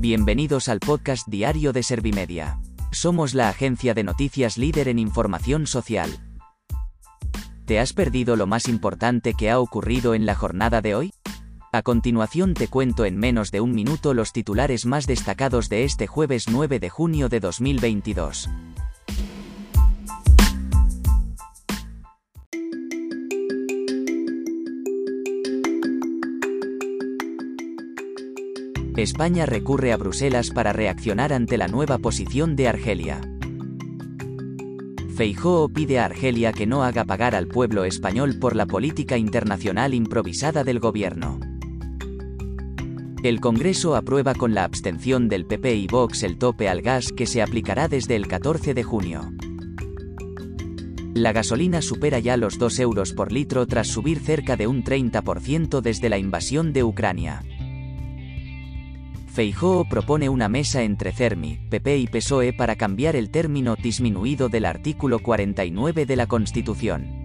Bienvenidos al podcast diario de Servimedia. Somos la agencia de noticias líder en información social. ¿Te has perdido lo más importante que ha ocurrido en la jornada de hoy? A continuación te cuento en menos de un minuto los titulares más destacados de este jueves 9 de junio de 2022. España recurre a Bruselas para reaccionar ante la nueva posición de Argelia. Feijóo pide a Argelia que no haga pagar al pueblo español por la política internacional improvisada del gobierno. El Congreso aprueba con la abstención del PP y Vox el tope al gas que se aplicará desde el 14 de junio. La gasolina supera ya los 2 euros por litro tras subir cerca de un 30% desde la invasión de Ucrania. Feijóo propone una mesa entre CERMI, PP y PSOE para cambiar el término disminuido del artículo 49 de la Constitución.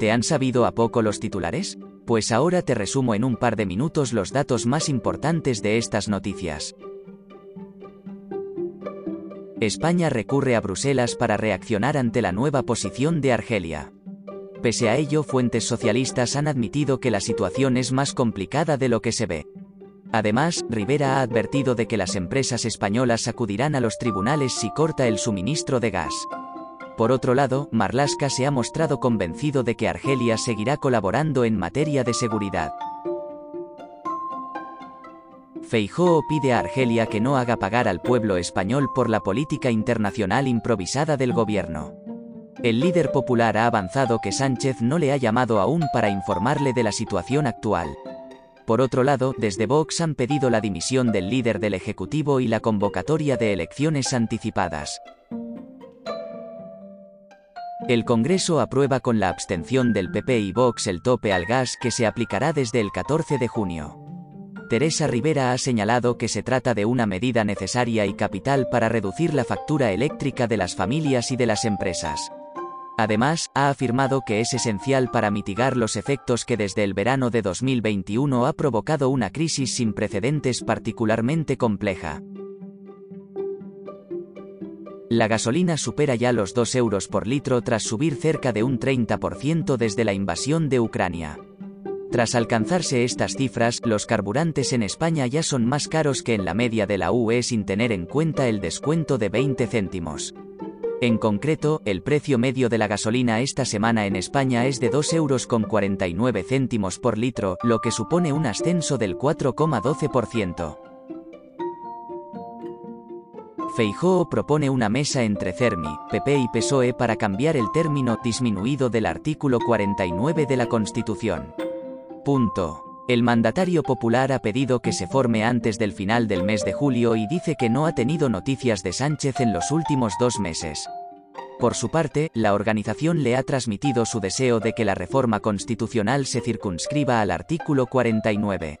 ¿Te han sabido a poco los titulares? Pues ahora te resumo en un par de minutos los datos más importantes de estas noticias. España recurre a Bruselas para reaccionar ante la nueva posición de Argelia. Pese a ello, fuentes socialistas han admitido que la situación es más complicada de lo que se ve. Además, Rivera ha advertido de que las empresas españolas acudirán a los tribunales si corta el suministro de gas. Por otro lado, Marlaska se ha mostrado convencido de que Argelia seguirá colaborando en materia de seguridad. Feijóo pide a Argelia que no haga pagar al pueblo español por la política internacional improvisada del gobierno. El líder popular ha avanzado que Sánchez no le ha llamado aún para informarle de la situación actual. Por otro lado, desde Vox han pedido la dimisión del líder del Ejecutivo y la convocatoria de elecciones anticipadas. El Congreso aprueba con la abstención del PP y Vox el tope al gas que se aplicará desde el 14 de junio. Teresa Rivera ha señalado que se trata de una medida necesaria y capital para reducir la factura eléctrica de las familias y de las empresas. Además, ha afirmado que es esencial para mitigar los efectos que desde el verano de 2021 ha provocado una crisis sin precedentes particularmente compleja. La gasolina supera ya los 2 euros por litro tras subir cerca de un 30% desde la invasión de Ucrania. Tras alcanzarse estas cifras, los carburantes en España ya son más caros que en la media de la UE sin tener en cuenta el descuento de 20 céntimos. En concreto, el precio medio de la gasolina esta semana en España es de 2 euros con 49 céntimos por litro, lo que supone un ascenso del 4,12%. Feijóo propone una mesa entre CERMI, PP y PSOE para cambiar el término disminuido del artículo 49 de la Constitución. Punto. El mandatario popular ha pedido que se forme antes del final del mes de julio y dice que no ha tenido noticias de Sánchez en los últimos dos meses. Por su parte, la organización le ha transmitido su deseo de que la reforma constitucional se circunscriba al artículo 49.